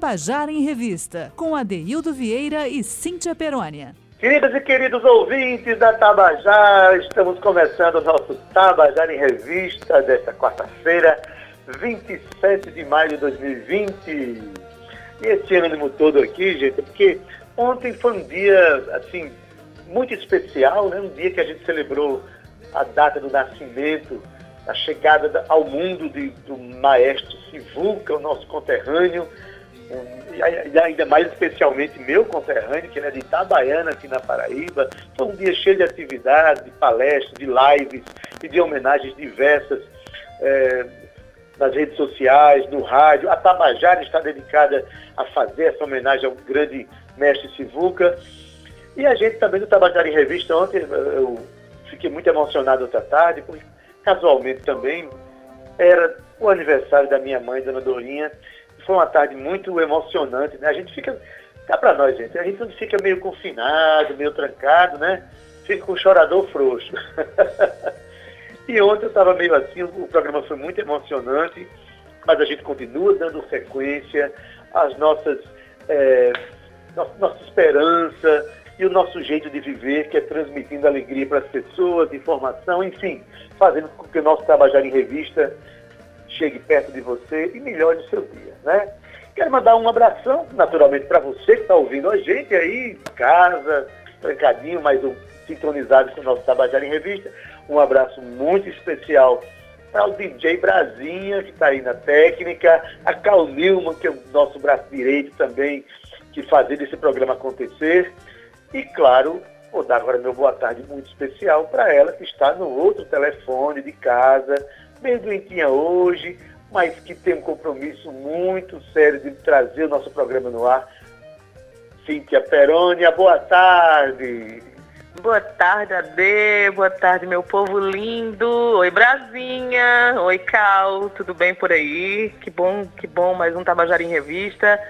Tabajara em Revista, com Adeildo Vieira e Cíntia Perônia. Queridas e queridos ouvintes da Tabajara, estamos começando o nosso Tabajara em Revista desta quarta-feira, 27 de maio de 2020. E esse ânimo todo aqui, gente, é porque ontem foi um dia, assim, muito especial, né? Um dia que a gente celebrou a data do nascimento, a chegada ao mundo de, do maestro Sivuca, o nosso conterrâneo, e ainda mais especialmente meu conterrâneo, que é de Itabaiana, aqui na Paraíba. Foi um dia cheio de atividades, de palestras, de lives e de homenagens diversas é, nas redes sociais, no rádio. A Tabajara está dedicada a fazer essa homenagem ao grande mestre Sivuca. E a gente também do Tabajara em Revista, ontem eu fiquei muito emocionado outra tarde, porque casualmente também era o aniversário da minha mãe, Dona Dorinha, foi uma tarde muito emocionante, né? A gente fica, cá para nós, gente, a gente fica meio confinado, meio trancado, né? Fica com chorador frouxo. e ontem eu estava meio assim, o programa foi muito emocionante, mas a gente continua dando sequência às nossas, é, nossa, nossa esperança e o nosso jeito de viver, que é transmitindo alegria para as pessoas, informação, enfim, fazendo com que o nosso trabalhar em revista chegue perto de você e melhore o seu dia, né? Quero mandar um abração, naturalmente, para você que está ouvindo a gente aí em casa, trancadinho, mas sintonizado com o nosso Tabajara em Revista. Um abraço muito especial para o DJ Brasinha, que está aí na técnica, a Cal Nilman, que é o nosso braço direito também, que fazia esse programa acontecer. E, claro, vou dar agora meu boa tarde muito especial para ela, que está no outro telefone de casa, bem doentinha hoje, mas que tem um compromisso muito sério de trazer o nosso programa no ar. Cíntia Perônia, boa tarde. Boa tarde, Ade. Boa tarde, meu povo lindo. Oi, Brasinha. Oi, Cal. Tudo bem por aí? Que bom, que bom. Mais um Tabajara em Revista.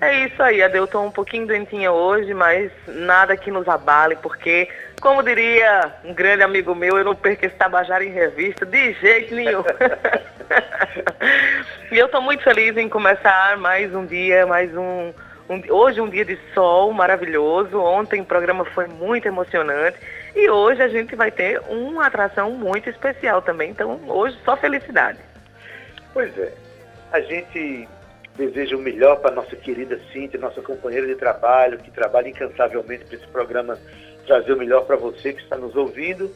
É isso aí, Ade. Eu tô um pouquinho doentinha hoje, mas nada que nos abale, porque como diria um grande amigo meu, eu não perco esse Tabajara em revista de jeito nenhum. e eu estou muito feliz em começar mais um dia, mais um, um, Hoje um dia de sol maravilhoso. Ontem o programa foi muito emocionante. E hoje a gente vai ter uma atração muito especial também. Então hoje só felicidade. Pois é. A gente deseja o melhor para nossa querida Cíntia, nossa companheira de trabalho, que trabalha incansavelmente para esse programa trazer o melhor para você que está nos ouvindo.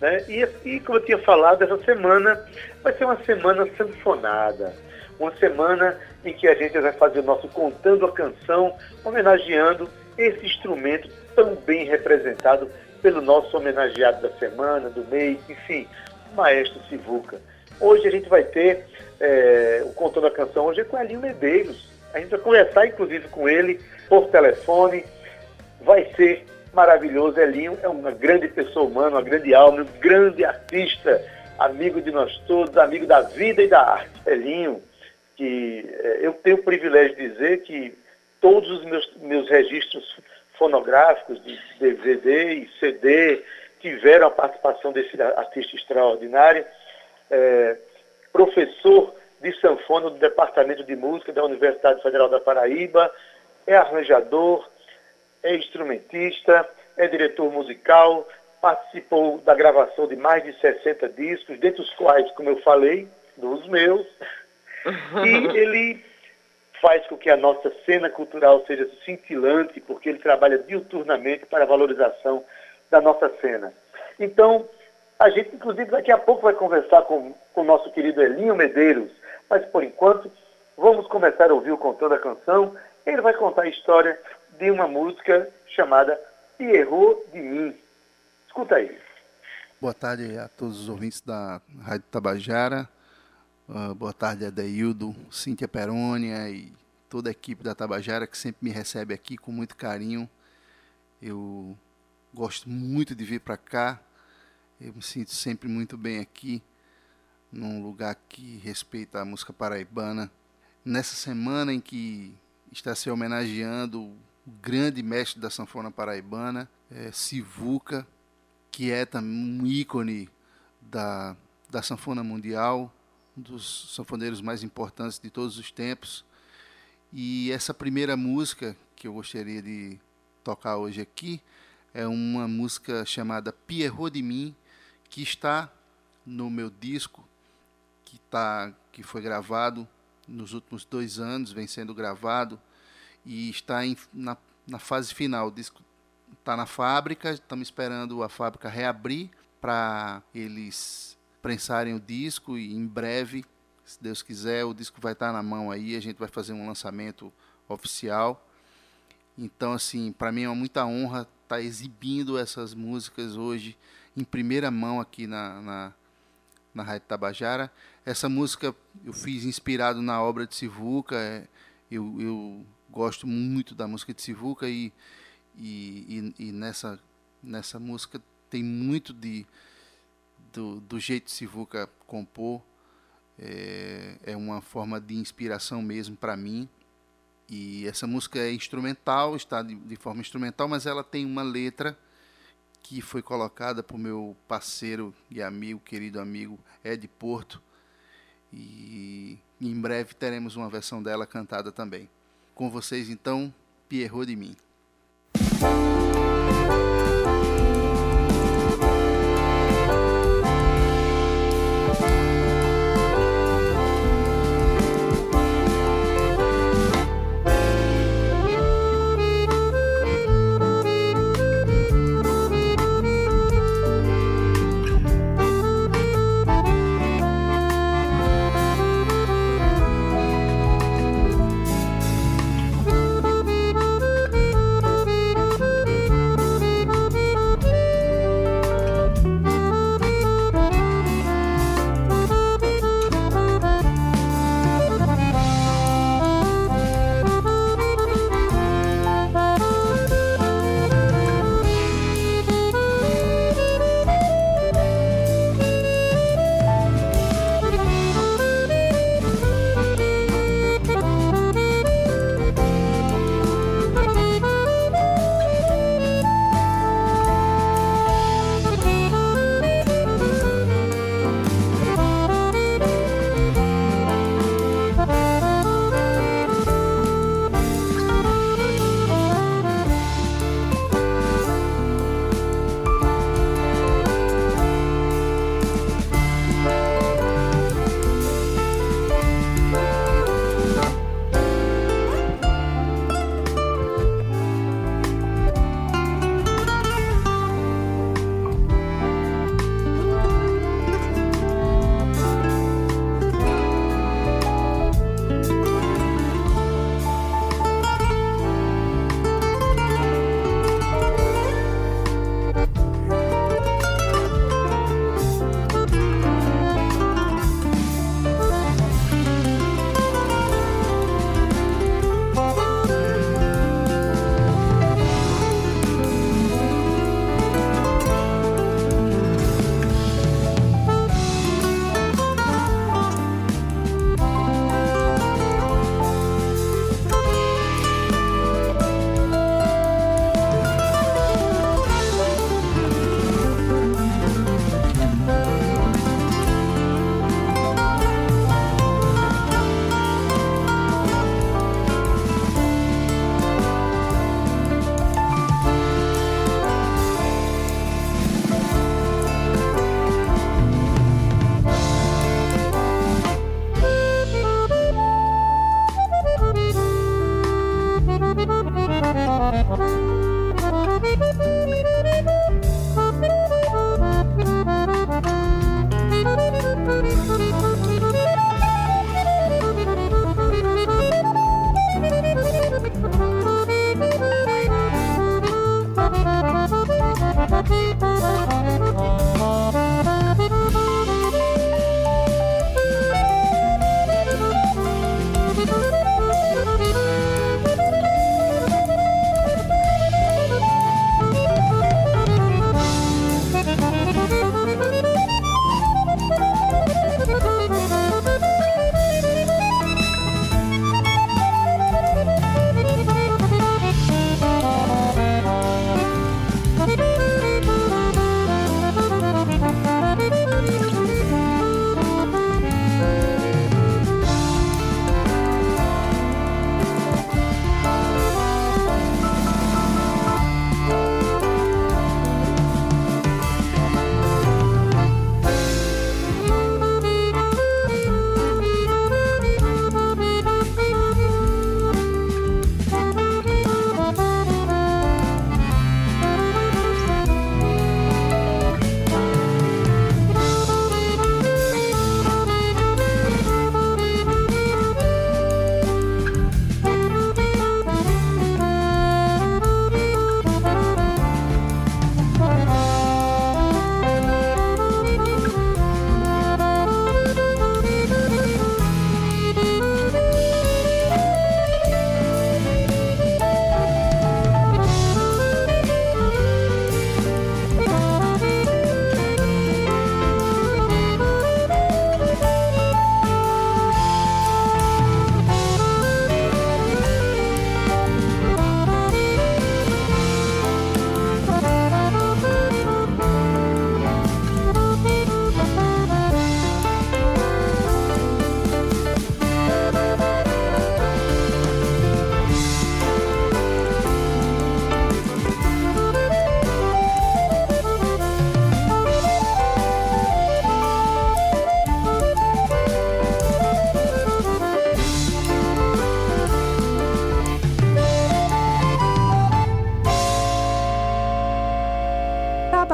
Né? E, e, como eu tinha falado, essa semana vai ser uma semana sanfonada. Uma semana em que a gente vai fazer o nosso Contando a Canção, homenageando esse instrumento tão bem representado pelo nosso homenageado da semana, do mês, enfim, o Maestro Sivuca. Hoje a gente vai ter é, o Contando a Canção, hoje é com Elinho Medeiros. A gente vai conversar, inclusive, com ele por telefone. Vai ser maravilhoso. Elinho é uma grande pessoa humana, uma grande alma, um grande artista, amigo de nós todos, amigo da vida e da arte. Elinho, que é, eu tenho o privilégio de dizer que todos os meus, meus registros fonográficos de DVD e CD tiveram a participação desse artista extraordinário. É, professor de sanfona do Departamento de Música da Universidade Federal da Paraíba, é arranjador, é instrumentista, é diretor musical, participou da gravação de mais de 60 discos, dentre os quais, como eu falei, dos meus. e ele faz com que a nossa cena cultural seja cintilante, porque ele trabalha diuturnamente para a valorização da nossa cena. Então, a gente, inclusive, daqui a pouco vai conversar com, com o nosso querido Elinho Medeiros, mas, por enquanto, vamos começar a ouvir o Contando a Canção. Ele vai contar a história de uma música chamada Pierrot de Mim. Escuta aí. Boa tarde a todos os ouvintes da Rádio Tabajara. Uh, boa tarde, Adeildo, Cíntia Perônia e toda a equipe da Tabajara que sempre me recebe aqui com muito carinho. Eu gosto muito de vir para cá. Eu me sinto sempre muito bem aqui, num lugar que respeita a música paraibana. Nessa semana em que está se homenageando o grande mestre da sanfona paraibana, é, Sivuca, que é um ícone da, da sanfona mundial, um dos sanfoneiros mais importantes de todos os tempos. E essa primeira música que eu gostaria de tocar hoje aqui é uma música chamada Pierrot de mim, que está no meu disco, que, tá, que foi gravado nos últimos dois anos, vem sendo gravado e está em, na, na fase final. O disco está na fábrica, estamos esperando a fábrica reabrir para eles prensarem o disco e em breve, se Deus quiser, o disco vai estar tá na mão aí, a gente vai fazer um lançamento oficial. Então, assim, para mim é uma muita honra estar tá exibindo essas músicas hoje em primeira mão aqui na, na, na Rádio Tabajara. Essa música eu fiz inspirado na obra de Sivuca. É, eu, eu gosto muito da música de Sivuca e, e, e, e, nessa, nessa música tem muito de, do, do jeito Sivuca compor. É, é uma forma de inspiração mesmo para mim. E essa música é instrumental, está de, de, forma instrumental, mas ela tem uma letra que foi colocada por meu parceiro e amigo, querido amigo Ed Porto. E em breve teremos uma versão dela cantada também. Com vocês então, Pierrot de mim.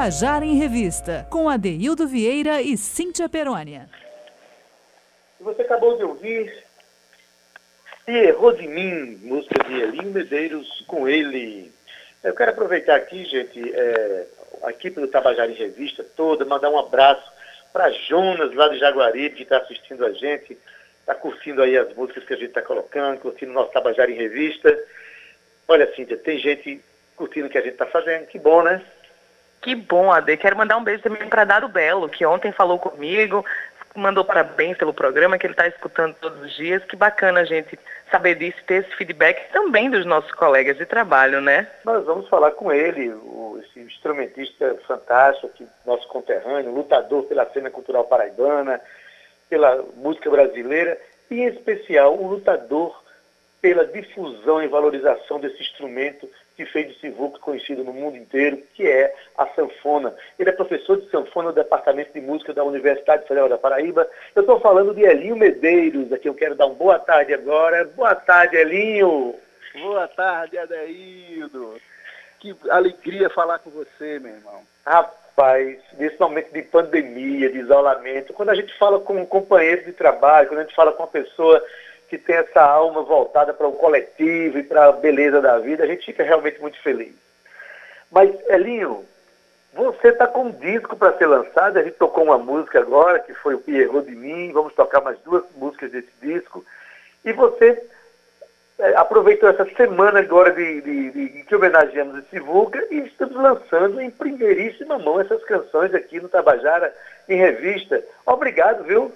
Tabajara em Revista, com Adeildo Vieira e Cíntia Perônia. Você acabou de ouvir E Errou de Mim, música de Elinho Medeiros com ele. Eu quero aproveitar aqui, gente, é, a equipe do Tabajara em Revista toda, mandar um abraço para Jonas, lá de Jaguaribe, que está assistindo a gente, está curtindo aí as músicas que a gente está colocando, curtindo o nosso Tabajara em Revista. Olha, Cíntia, tem gente curtindo o que a gente está fazendo, que bom, né? Que bom, Ade. Quero mandar um beijo também para Dado Belo, que ontem falou comigo, mandou parabéns pelo programa, que ele está escutando todos os dias. Que bacana gente saber disso, ter esse feedback também dos nossos colegas de trabalho, né? Nós vamos falar com ele, o, esse instrumentista fantástico, aqui, nosso conterrâneo, lutador pela cena cultural paraibana, pela música brasileira, e em especial o lutador pela difusão e valorização desse instrumento que fez de Sivuca conhecido no mundo inteiro, que é a sanfona. Ele é professor de sanfona no Departamento de Música da Universidade Federal da Paraíba. Eu estou falando de Elinho Medeiros, a quem eu quero dar uma boa tarde agora. Boa tarde, Elinho. Boa tarde, Adeildo. Que alegria falar com você, meu irmão. Rapaz, nesse momento de pandemia, de isolamento, quando a gente fala com um companheiro de trabalho, quando a gente fala com uma pessoa que tem essa alma voltada para o coletivo e para a beleza da vida, a gente fica realmente muito feliz. Mas, Elinho, você está com um disco para ser lançado, a gente tocou uma música agora, que foi o Pierrot de Mim, vamos tocar mais duas músicas desse disco, e você é, aproveitou essa semana agora de, de, de, que homenageamos esse Vulca e estamos lançando em primeiríssima mão essas canções aqui no Tabajara, em revista. Obrigado, viu?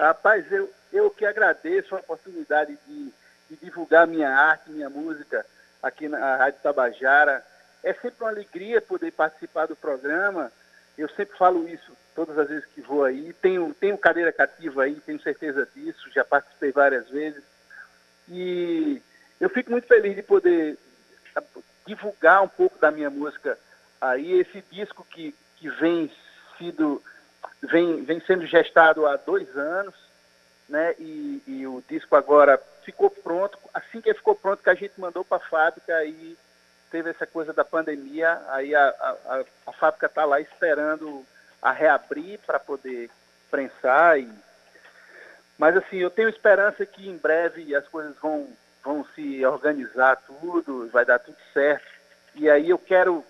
Rapaz, eu, eu que agradeço a oportunidade de, de divulgar minha arte, minha música aqui na Rádio Tabajara. É sempre uma alegria poder participar do programa. Eu sempre falo isso todas as vezes que vou aí. Tenho, tenho cadeira cativa aí, tenho certeza disso, já participei várias vezes. E eu fico muito feliz de poder divulgar um pouco da minha música aí. Esse disco que, que vem, sido, vem, vem sendo gestado há dois anos né? E, e, o disco agora ficou pronto. Assim que ele ficou pronto, que a gente mandou para a fábrica, aí teve essa coisa da pandemia, aí a, a, a fábrica está lá esperando a reabrir para poder prensar. E... Mas assim, eu tenho esperança que em breve as coisas vão, vão se organizar tudo, vai dar tudo certo. E aí eu quero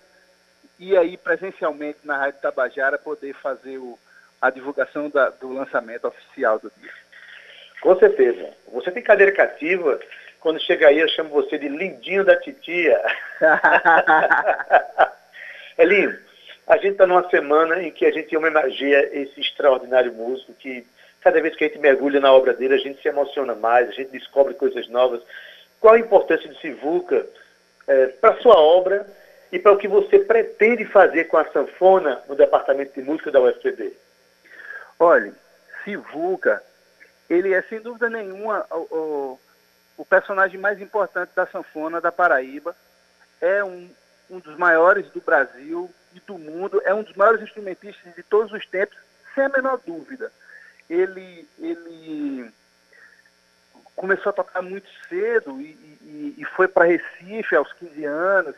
ir aí presencialmente na Rádio Tabajara poder fazer o, a divulgação da, do lançamento oficial do disco. Com certeza. Você tem cadeira cativa. Quando chega aí, eu chamo você de lindinho da titia. Elinho, a gente está numa semana em que a gente homenageia esse extraordinário músico que cada vez que a gente mergulha na obra dele, a gente se emociona mais, a gente descobre coisas novas. Qual a importância de Sivuca é, para a sua obra e para o que você pretende fazer com a sanfona no Departamento de Música da UFPB? Olha, Sivuca ele é, sem dúvida nenhuma, o, o, o, personagem mais importante da sanfona da Paraíba. É um, um dos maiores do Brasil e do mundo. É um dos maiores instrumentistas de todos os tempos, sem a menor dúvida. Ele, ele começou a tocar muito cedo e, e, e foi para Recife aos 15 anos,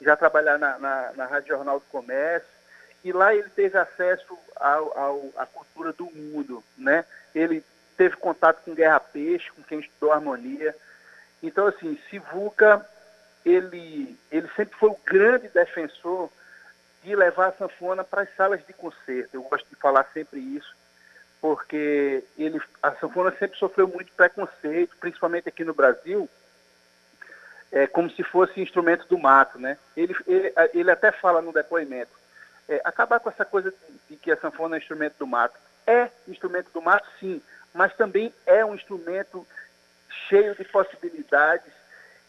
já trabalhar na, na, na Rádio Jornal do Comércio. E lá ele teve acesso à cultura do mundo, né? Ele teve contato com Guerra Peixe, com quem estudou harmonia. Então, assim, Sivuca, ele, ele sempre foi o grande defensor de levar a sanfona para as salas de concerto. Eu gosto de falar sempre isso, porque ele, a sanfona sempre sofreu muito preconceito, principalmente aqui no Brasil, é, como se fosse instrumento do mato, né? Ele, ele, ele até fala no depoimento, é, acabar com essa coisa de, de que a sanfona é instrumento do mato. É instrumento do mato, sim, mas também é um instrumento cheio de possibilidades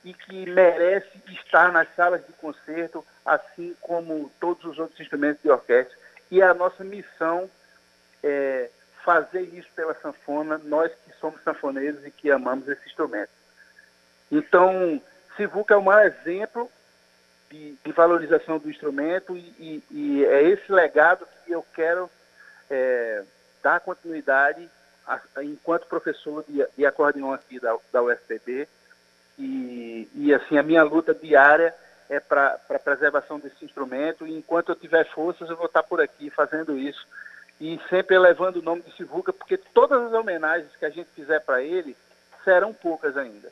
e que merece estar nas salas de concerto, assim como todos os outros instrumentos de orquestra. E é a nossa missão é fazer isso pela sanfona, nós que somos sanfoneiros e que amamos esse instrumento. Então, Sivuca é o maior exemplo de, de valorização do instrumento e, e, e, é esse legado que eu quero é, dar continuidade enquanto professor de, de acordeon aqui da, da UFPB, e, e assim, a minha luta diária é para a preservação desse instrumento. E enquanto eu tiver forças, eu vou estar por aqui fazendo isso. E sempre elevando o nome de Sivuca, porque todas as homenagens que a gente fizer para ele serão poucas ainda.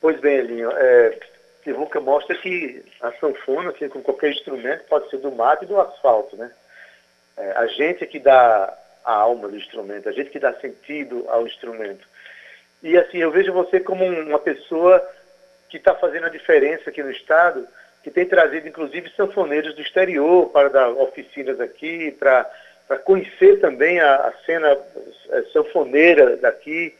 Pois bem, Elinho, é, Sivuca mostra que a sanfona, assim, com qualquer instrumento, pode ser do mato e do asfalto, né? É, a gente que dá a alma do instrumento, a gente que dá sentido ao instrumento. E assim, eu vejo você como uma pessoa que está fazendo a diferença aqui no Estado, que tem trazido inclusive sanfoneiros do exterior para dar oficinas aqui, para conhecer também a, a cena a sanfoneira daqui,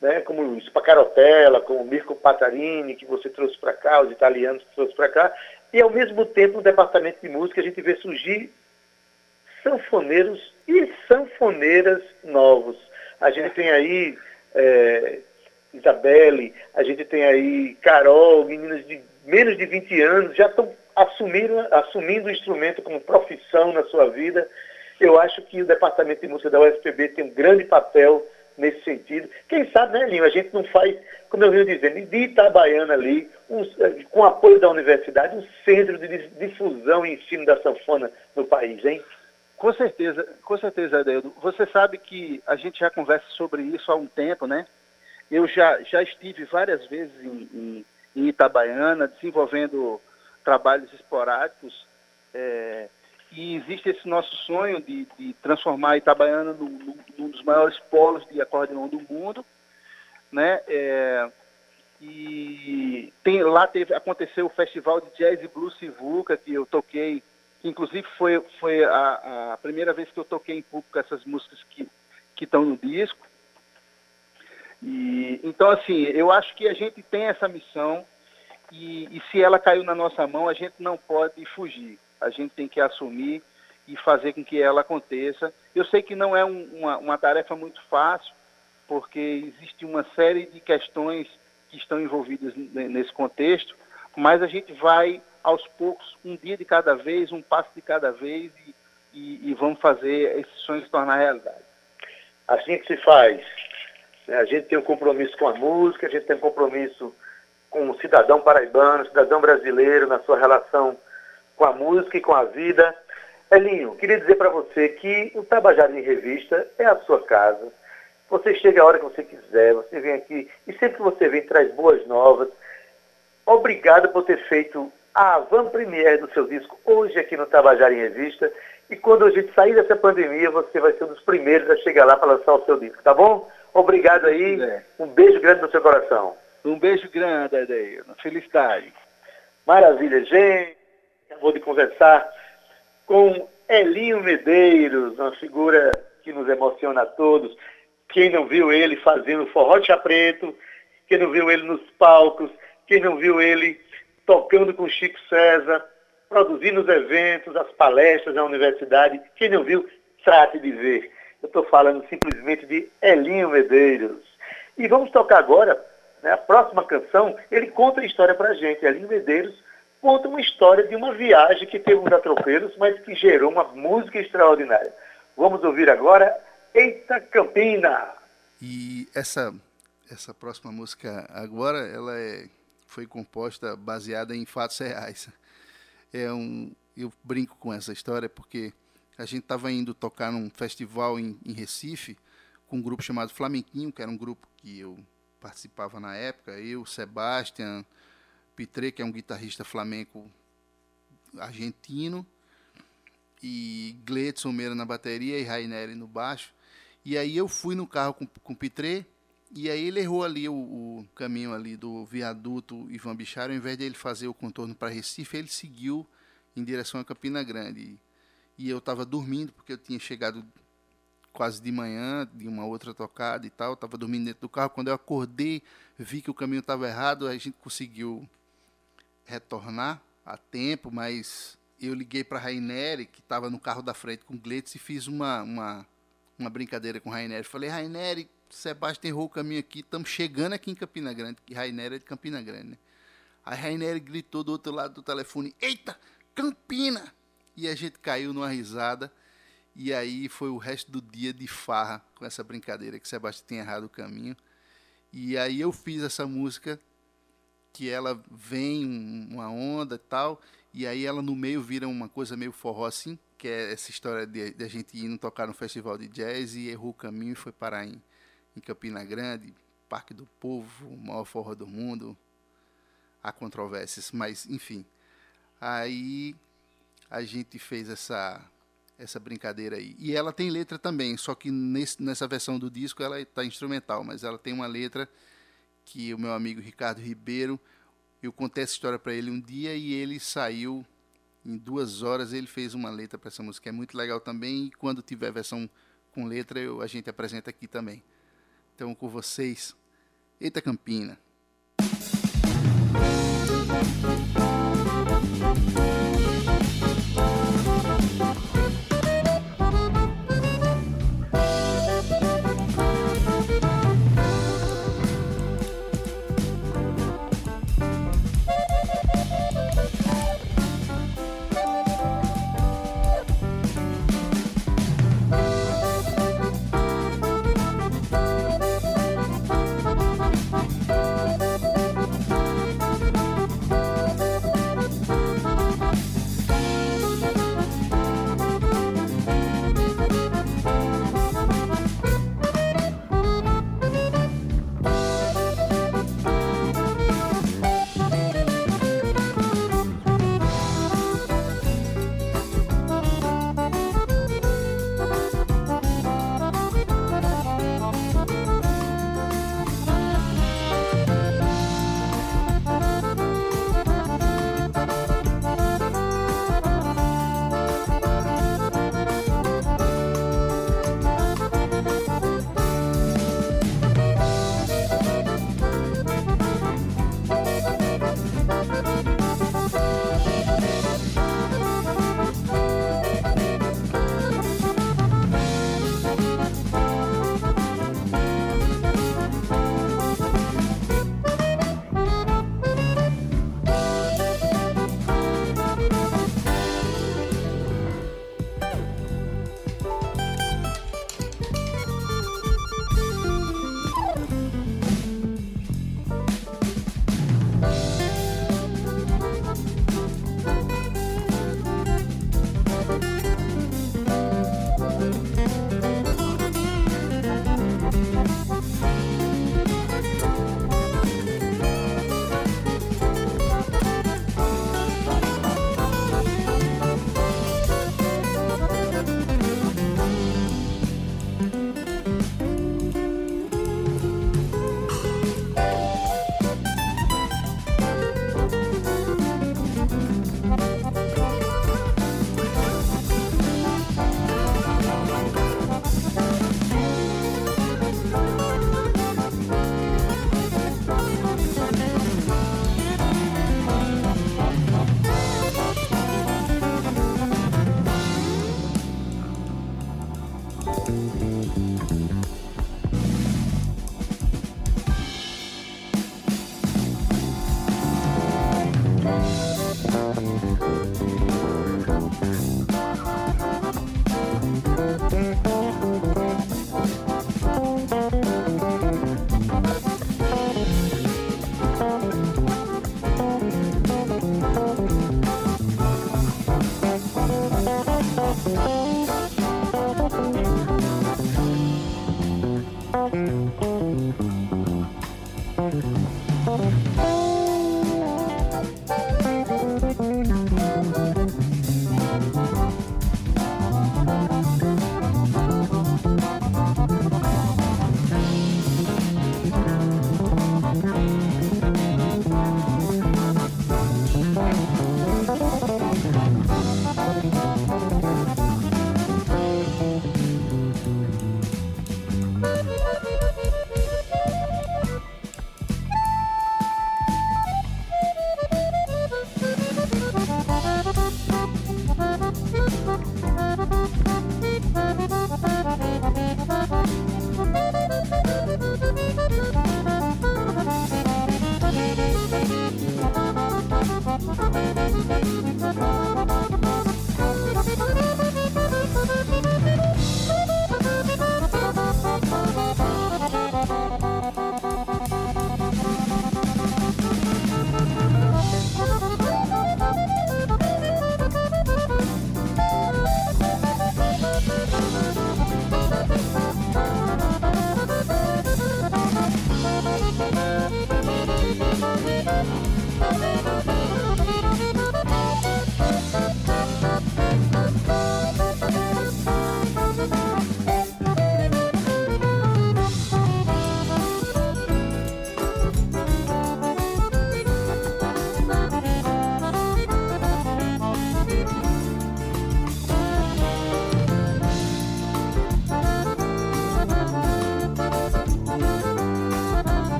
né, como o Spacarotella, como o Mirko Patarini, que você trouxe para cá, os italianos que trouxe para cá, e ao mesmo tempo no departamento de música a gente vê surgir sanfoneiros e sanfoneiras novos. A gente tem aí é, Isabelle, a gente tem aí Carol, meninas de menos de 20 anos, já estão assumindo, assumindo o instrumento como profissão na sua vida. Eu acho que o Departamento de Música da UFPB tem um grande papel nesse sentido. Quem sabe, né, Linho, a gente não faz, como eu venho dizendo, de Itabaiana ali, um, com apoio da universidade, um centro de difusão e ensino da sanfona no país, hein? Com certeza, com certeza, Adeildo. Você sabe que a gente já conversa sobre isso há um tempo, né? Eu já, já estive várias vezes em, em, em Itabaiana, desenvolvendo trabalhos esporádicos, é, e existe esse nosso sonho de, de transformar Itabaiana num, num, dos maiores polos de acordeão do mundo, né? É, e tem, lá teve, aconteceu o Festival de Jazz e Blues Sivuca, que eu toquei, que inclusive foi, foi a, a primeira vez que eu toquei em público essas músicas que estão no disco. E, então, assim, eu acho que a gente tem essa missão e, e, se ela caiu na nossa mão, a gente não pode fugir. A gente tem que assumir e fazer com que ela aconteça. Eu sei que não é um, uma, uma tarefa muito fácil, porque existe uma série de questões que estão envolvidas nesse contexto, mas a gente vai aos poucos, um dia de cada vez, um passo de cada vez e, e, e vamos fazer esse sonho se tornar realidade. Assim que se faz. Né? A gente tem um compromisso com a música, a gente tem um compromisso com o cidadão paraibano, cidadão brasileiro, na sua relação com a música e com a vida. Elinho, queria dizer para você que o Tabajara em Revista é a sua casa. Você chega a hora que você quiser, você vem aqui e sempre que você vem traz boas novas. Obrigado por ter feito a van premiere do seu disco hoje aqui no Tabajara em Revista. E quando a gente sair dessa pandemia, você vai ser um dos primeiros a chegar lá para lançar o seu disco, tá bom? Obrigado aí. É. Um beijo grande no seu coração. Um beijo grande, Adeir. Felicidade. Maravilha, gente. Acabou de conversar com Elinho Medeiros, uma figura que nos emociona a todos. Quem não viu ele fazendo forró chá preto, quem não viu ele nos palcos, quem não viu ele tocando com Chico César, produzindo os eventos, as palestras na universidade, quem não viu, trate de ver. Eu estou falando simplesmente de Elinho Medeiros. E vamos tocar agora, né, a próxima canção, ele conta a história para a gente. Elinho Medeiros conta uma história de uma viagem que teve uns atropelos, mas que gerou uma música extraordinária. Vamos ouvir agora Eita Campina. E essa, essa próxima música agora, ela é, foi composta baseada em fatos reais. É um, eu brinco com essa história porque a gente estava indo tocar num festival em, em, Recife com um grupo chamado Flamenquinho, que era um grupo que eu participava na época, eu, Sebastian, Pitre, que é um guitarrista flamenco argentino, e Gletson Meira na bateria e Raineri no baixo. E aí eu fui no carro com, com Pitre, e aí ele errou ali o, o, caminho ali do viaduto Ivan Bichara, ao invés de ele fazer o contorno para Recife, ele seguiu em direção a Campina Grande e eu estava dormindo porque eu tinha chegado quase de manhã de uma outra tocada e tal, estava dormindo dentro do carro. Quando eu acordei, vi que o caminho estava errado, a gente conseguiu retornar a tempo, mas eu liguei para Raineri, que estava no carro da frente com o Gleitz, e fiz uma, uma, uma brincadeira com Raineri. Falei, Raineri, Sebastião errou o caminho aqui, estamos chegando aqui em Campina Grande, que Raineri é de Campina Grande, né? Aí Raineri gritou do outro lado do telefone, eita, Campina! e a gente caiu numa risada. E aí foi o resto do dia de farra com essa brincadeira que Sebastião tinha errado o caminho. E aí eu fiz essa música que ela vem uma onda e tal, e aí ela no meio vira uma coisa meio forró assim, que é essa história de, de a gente ir tocar no festival de jazz e errou o caminho e foi parar em, em Campina Grande, Parque do Povo, maior forró do mundo. Há controvérsias, mas enfim. Aí a gente fez essa essa brincadeira aí. E ela tem letra também, só que nesse, nessa versão do disco ela está instrumental, mas ela tem uma letra que o meu amigo Ricardo Ribeiro, eu contei essa história para ele um dia e ele saiu em duas horas, ele fez uma letra para essa música, é muito legal também, e quando tiver versão com letra eu, a gente apresenta aqui também. Então, com vocês, Eita Campina. Música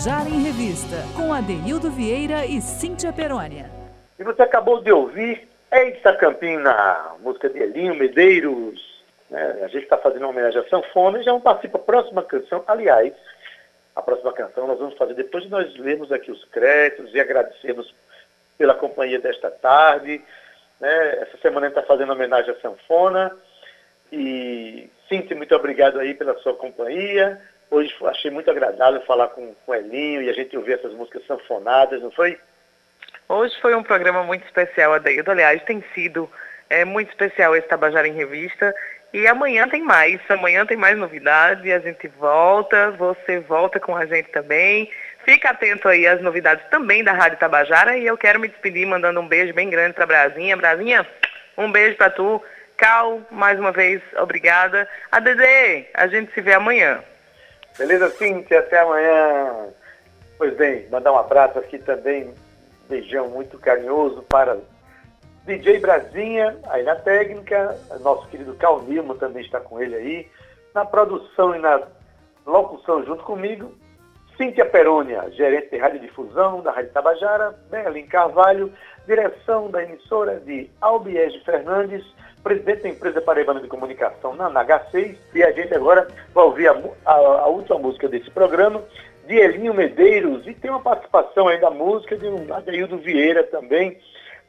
Tabajara em Revista, com Adeildo Vieira e Cíntia Perônia. E você acabou de ouvir Eita Campina, música de Elinho Medeiros. Né? A gente está fazendo uma homenagem à sanfona e já vamos partir para a próxima canção. Aliás, a próxima canção nós vamos fazer depois de nós lermos aqui os créditos e agradecermos pela companhia desta tarde. Né? Essa semana a gente está fazendo homenagem à sanfona. E Cíntia, muito obrigado aí pela sua companhia. Hoje achei muito agradável falar com, com o Elinho e a gente ouvir essas músicas sanfonadas, não foi? Hoje foi um programa muito especial, Adeildo. Aliás, tem sido é, muito especial esse Tabajara em Revista. E amanhã tem mais. Amanhã tem mais novidades. A gente volta. Você volta com a gente também. Fica atento aí às novidades também da Rádio Tabajara. E eu quero me despedir mandando um beijo bem grande para Brasinha. Brasinha, um beijo para tu. Cal, mais uma vez, obrigada. A Dede, a gente se vê amanhã. Beleza, Cintia? Até amanhã. Pois bem, mandar um abraço aqui também. Beijão muito carinhoso para DJ Brasinha, aí na técnica, nosso querido Calvimo também está com ele aí, na produção e na locução junto comigo, Cíntia Perônia, gerente de radiodifusão da Rádio Tabajara, Berlim Carvalho, direção da emissora de Albiege Fernandes, presidente da empresa Paraibana de Comunicação na NH6, e a gente agora vai ouvir a, a, a última música desse programa, de Elinho Medeiros, e tem uma participação aí da música de um Adeildo Vieira também,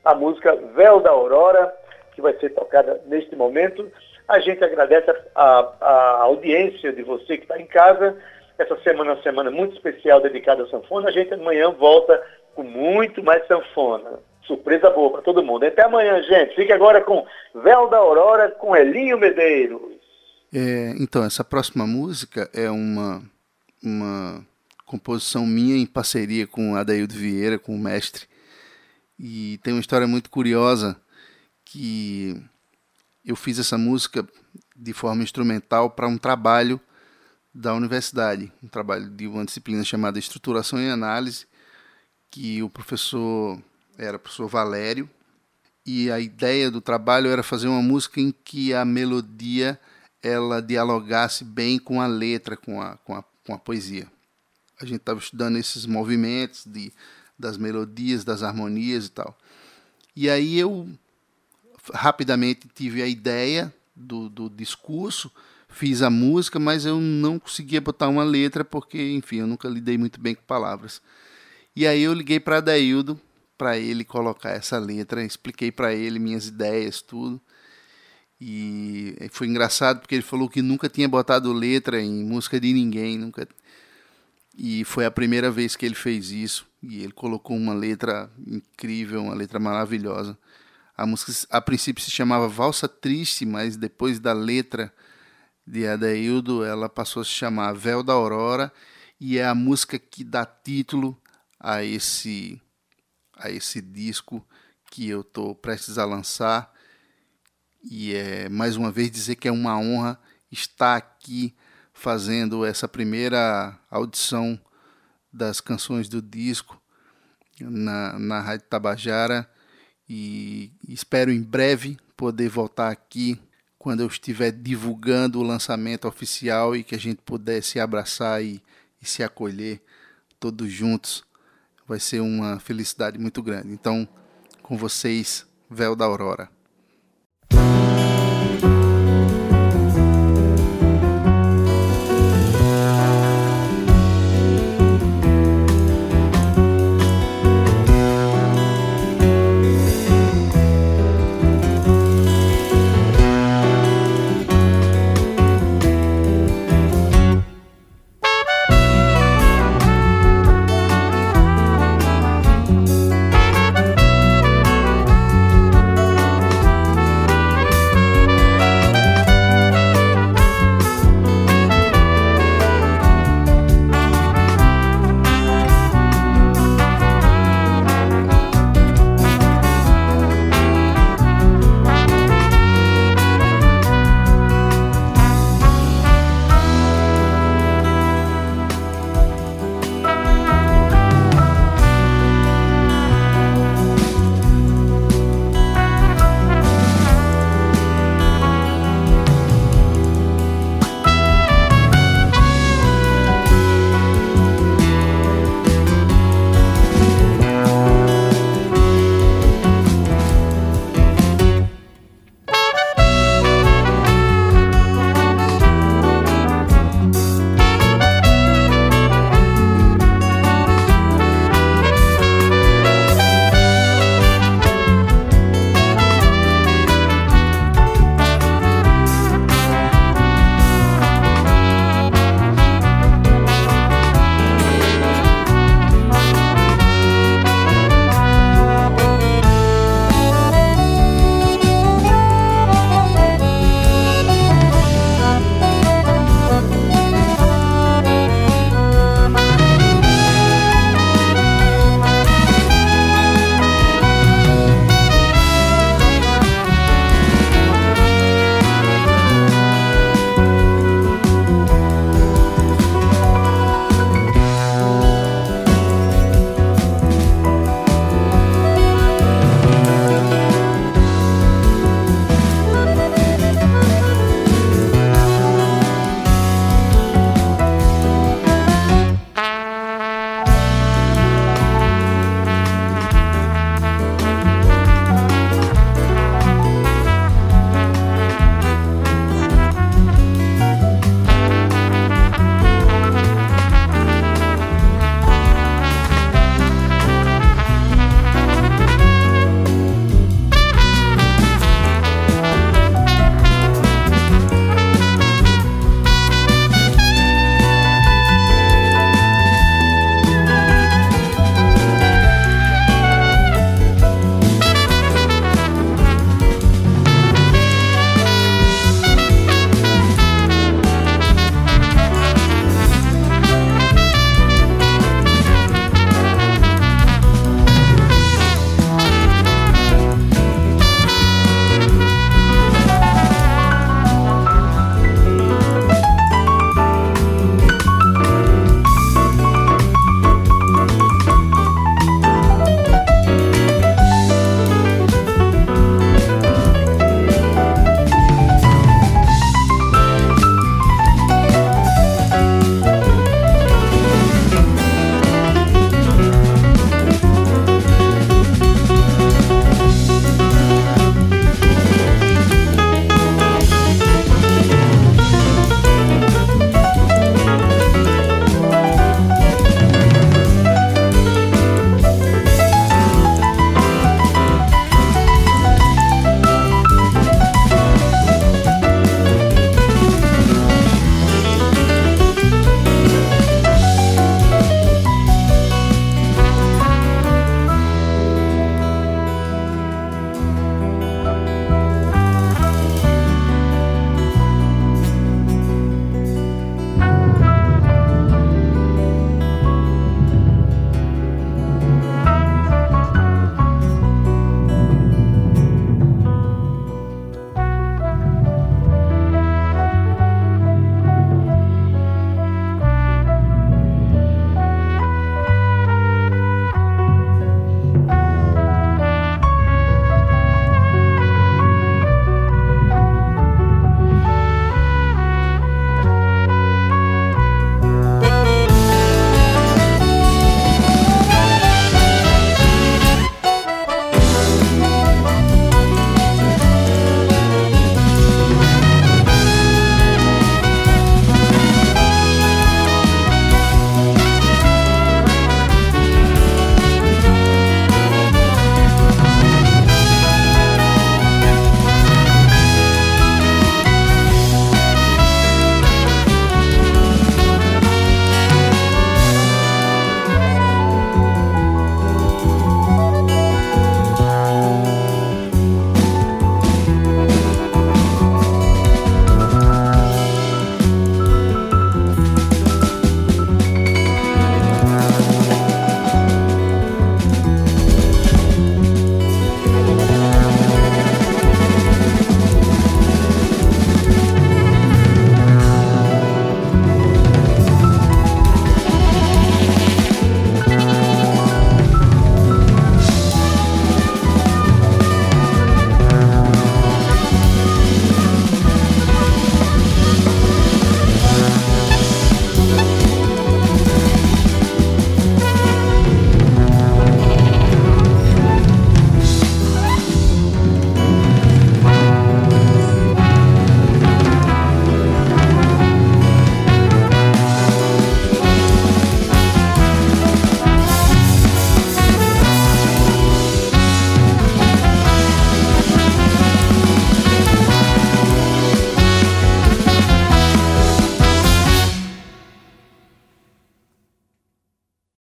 a música Véu da Aurora, que vai ser tocada neste momento. A gente agradece a, a audiência de você que está em casa. Essa semana é uma semana muito especial dedicada à sanfona. A gente amanhã volta com muito mais sanfona. Surpresa boa para todo mundo. Até amanhã, gente. Fique agora com Véu da Aurora com Elinho Medeiros. É, então, essa próxima música é uma, uma composição minha em parceria com Adaildo Vieira, com o mestre. E tem uma história muito curiosa que eu fiz essa música de forma instrumental para um trabalho da universidade, um trabalho de uma disciplina chamada Estruturação e Análise, que o professor era o professor Valério, e a ideia do trabalho era fazer uma música em que a melodia ela dialogasse bem com a letra, com a, com a, com a poesia a gente estava estudando esses movimentos de, das melodias, das harmonias e tal. E aí eu rapidamente tive a ideia do, do discurso, fiz a música, mas eu não conseguia botar uma letra porque, enfim, eu nunca lidei muito bem com palavras. E aí eu liguei para Daildo para ele colocar essa letra, expliquei para ele minhas ideias, tudo. E foi engraçado porque ele falou que nunca tinha botado letra em música de ninguém, nunca e foi a primeira vez que ele fez isso. E ele colocou uma letra incrível, uma letra maravilhosa. A música, a princípio, se chamava Valsa Triste, mas depois da letra de Adaildo, ela passou a se chamar Véu da Aurora. E é a música que dá título a esse, a esse disco que eu estou prestes a lançar. E é mais uma vez dizer que é uma honra estar aqui fazendo essa primeira audição das canções do disco na, na Rádio Tabajara e espero em breve poder voltar aqui quando eu estiver divulgando o lançamento oficial e que a gente pudesse abraçar e, e se acolher todos juntos. Vai ser uma felicidade muito grande. Então, com vocês, Véu da Aurora.